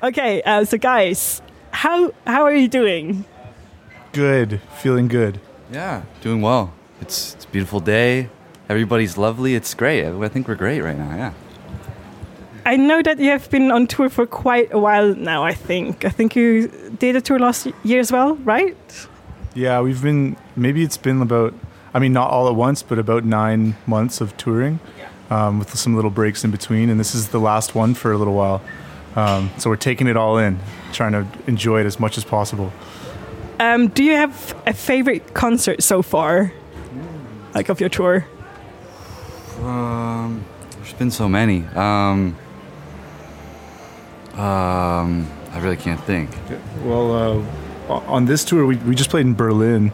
Okay, uh, so guys, how how are you doing? Good, feeling good. Yeah, doing well. It's it's a beautiful day. Everybody's lovely. It's great. I think we're great right now. Yeah. I know that you have been on tour for quite a while now. I think. I think you did a tour last year as well, right? Yeah, we've been. Maybe it's been about. I mean, not all at once, but about nine months of touring, um, with some little breaks in between. And this is the last one for a little while. Um, so we're taking it all in, trying to enjoy it as much as possible. Um, do you have a favorite concert so far, like of your tour? Um, there's been so many. Um, um, I really can't think. Well, uh, on this tour, we, we just played in Berlin,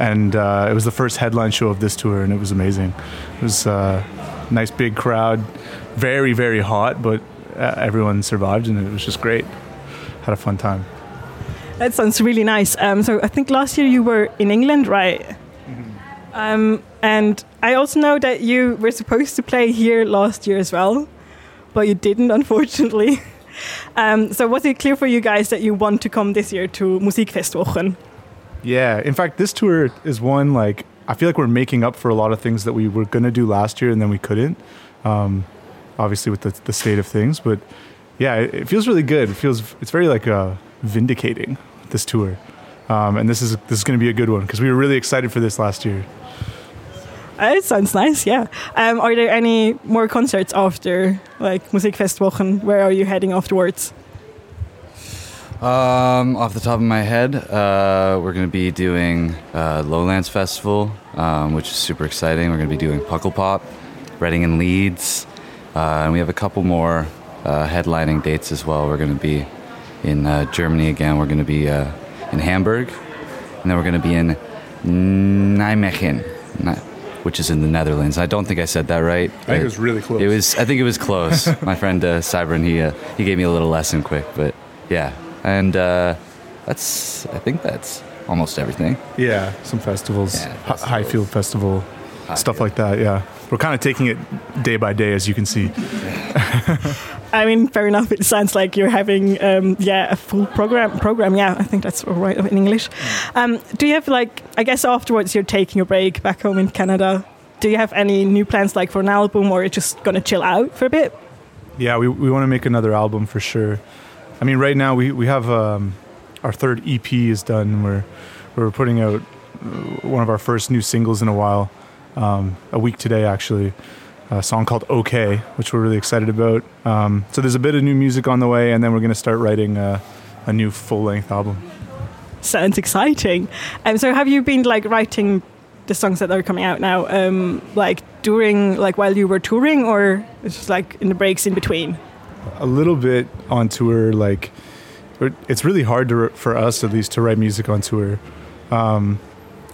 and uh, it was the first headline show of this tour, and it was amazing. It was a uh, nice big crowd, very, very hot, but everyone survived, and it was just great. Had a fun time. That sounds really nice. Um, so I think last year you were in England, right? Mm-hmm. Um, and I also know that you were supposed to play here last year as well, but you didn't, unfortunately. Um, so was it clear for you guys that you want to come this year to Musikfestwochen? Yeah, in fact, this tour is one like I feel like we're making up for a lot of things that we were gonna do last year and then we couldn't. Um, obviously, with the, the state of things, but yeah, it, it, feels really good. It feels it's very like uh, vindicating this tour, um, and this is this is going to be a good one because we were really excited for this last year. Uh, it sounds nice, yeah. Um, are there any more concerts after like Musikfestwochen? Where are you heading afterwards? Um, off the top of my head, uh, we're going to be doing uh, Lowlands Festival, um, which is super exciting. We're going to be doing Pukkelpop, Reading and Leeds, uh, and we have a couple more uh, headlining dates as well. We're going to be in uh, Germany again. We're going to be uh, in Hamburg, and then we're going to be in Nijmegen, which is in the Netherlands. I don't think I said that right. I think it was really close. It was. I think it was close. My friend uh, Cybern, he uh, he gave me a little lesson quick, but yeah, and uh, that's. I think that's almost everything. Yeah, some festivals, yeah, festivals. Highfield Festival, Highfield. stuff like that. Yeah, we're kind of taking it day by day, as you can see. I mean, fair enough. It sounds like you're having, um, yeah, a full program. Program, yeah. I think that's right in English. Um, do you have like? I guess afterwards you're taking a break back home in Canada. Do you have any new plans like for an album, or are you just gonna chill out for a bit? Yeah, we we want to make another album for sure. I mean, right now we we have um, our third EP is done. We're we're putting out uh, one of our first new singles in a while. Um, a week today, actually a song called OK, which we're really excited about. Um, so there's a bit of new music on the way, and then we're going to start writing a, a new full length album. Sounds exciting. Um, so have you been like writing the songs that are coming out now, um, like during, like while you were touring, or it's just like in the breaks in between? A little bit on tour, like it's really hard to, for us at least to write music on tour. Um,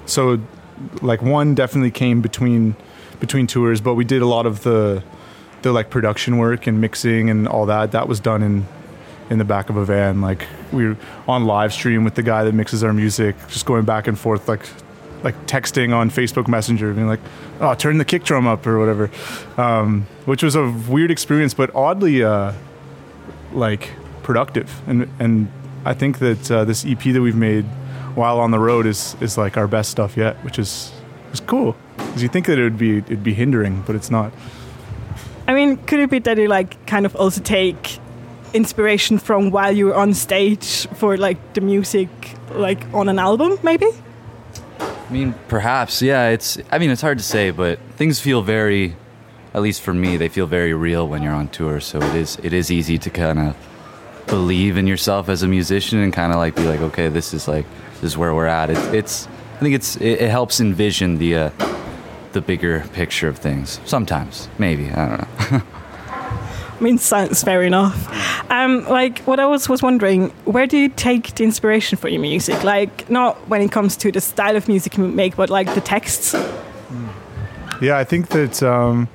so, like one definitely came between between tours, but we did a lot of the the like production work and mixing and all that. That was done in in the back of a van. Like we were on live stream with the guy that mixes our music, just going back and forth, like like texting on Facebook Messenger, being like, "Oh, turn the kick drum up" or whatever, um, which was a weird experience, but oddly uh, like productive. And and I think that uh, this EP that we've made while on the road is is like our best stuff yet, which is is cool. Because you think that it would be it'd be hindering, but it's not. I mean, could it be that you like kind of also take inspiration from while you were on stage for like the music, like on an album, maybe? I mean, perhaps, yeah. It's. I mean, it's hard to say, but things feel very, at least for me, they feel very real when you're on tour. So it is. It is easy to kind of believe in yourself as a musician and kind of like be like, okay, this is like this is where we're at. It, it's. I think it's. It, it helps envision the. Uh, the bigger picture of things. Sometimes, maybe I don't know. I mean, sounds fair enough. Um, like, what I was was wondering, where do you take the inspiration for your music? Like, not when it comes to the style of music you make, but like the texts. Yeah, I think that um,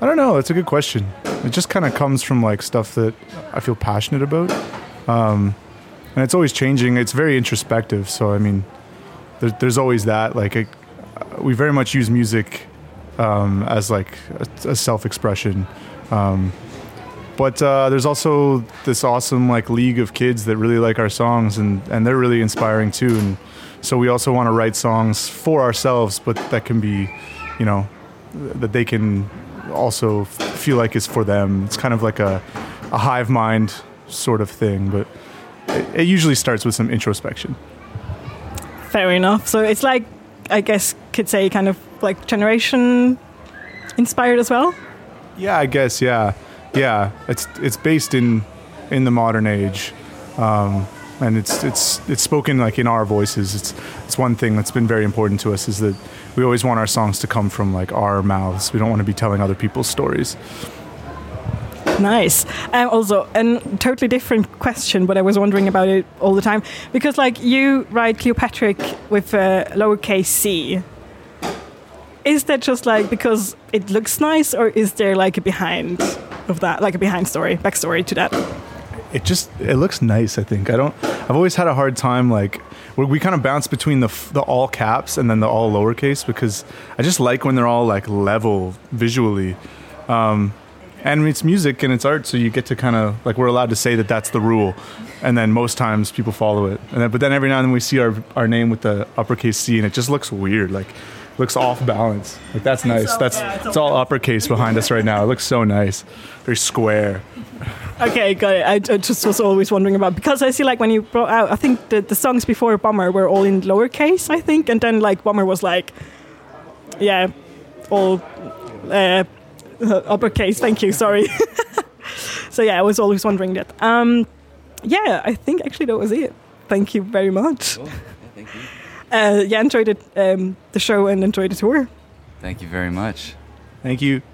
I don't know. that's a good question. It just kind of comes from like stuff that I feel passionate about, um, and it's always changing. It's very introspective. So I mean, there, there's always that. Like, it, we very much use music um, as like a, a self-expression. Um, but uh, there's also this awesome like league of kids that really like our songs and and they're really inspiring too and so we also want to write songs for ourselves but that can be you know that they can also feel like it's for them it's kind of like a, a hive mind sort of thing but it, it usually starts with some introspection Fair enough. So it's like, I guess, could say kind of like generation inspired as well. Yeah, I guess. Yeah, yeah. It's it's based in in the modern age, um, and it's it's it's spoken like in our voices. It's it's one thing that's been very important to us is that we always want our songs to come from like our mouths. We don't want to be telling other people's stories. Nice. Um, also, a totally different question, but I was wondering about it all the time because, like, you write Cleopatrick with a lowercase c. Is that just like because it looks nice, or is there like a behind of that, like a behind story, backstory to that? It just it looks nice. I think I don't. I've always had a hard time like we, we kind of bounce between the the all caps and then the all lowercase because I just like when they're all like level visually. Um, and it's music and it's art, so you get to kind of like we're allowed to say that that's the rule, and then most times people follow it. And then, but then every now and then we see our our name with the uppercase C, and it just looks weird, like looks off balance. Like that's nice. That's it's all uppercase behind us right now. It looks so nice, very square. Okay, got it. I, I just was always wondering about because I see like when you brought out, I think the, the songs before Bummer were all in lowercase, I think, and then like Bummer was like, yeah, all uh, uppercase. Thank you. Sorry. so yeah, I was always wondering that. Um, yeah, I think actually that was it. Thank you very much. Cool. Yeah, thank you. Uh, yeah, enjoyed it, um, the show and enjoyed the tour. Thank you very much. Thank you.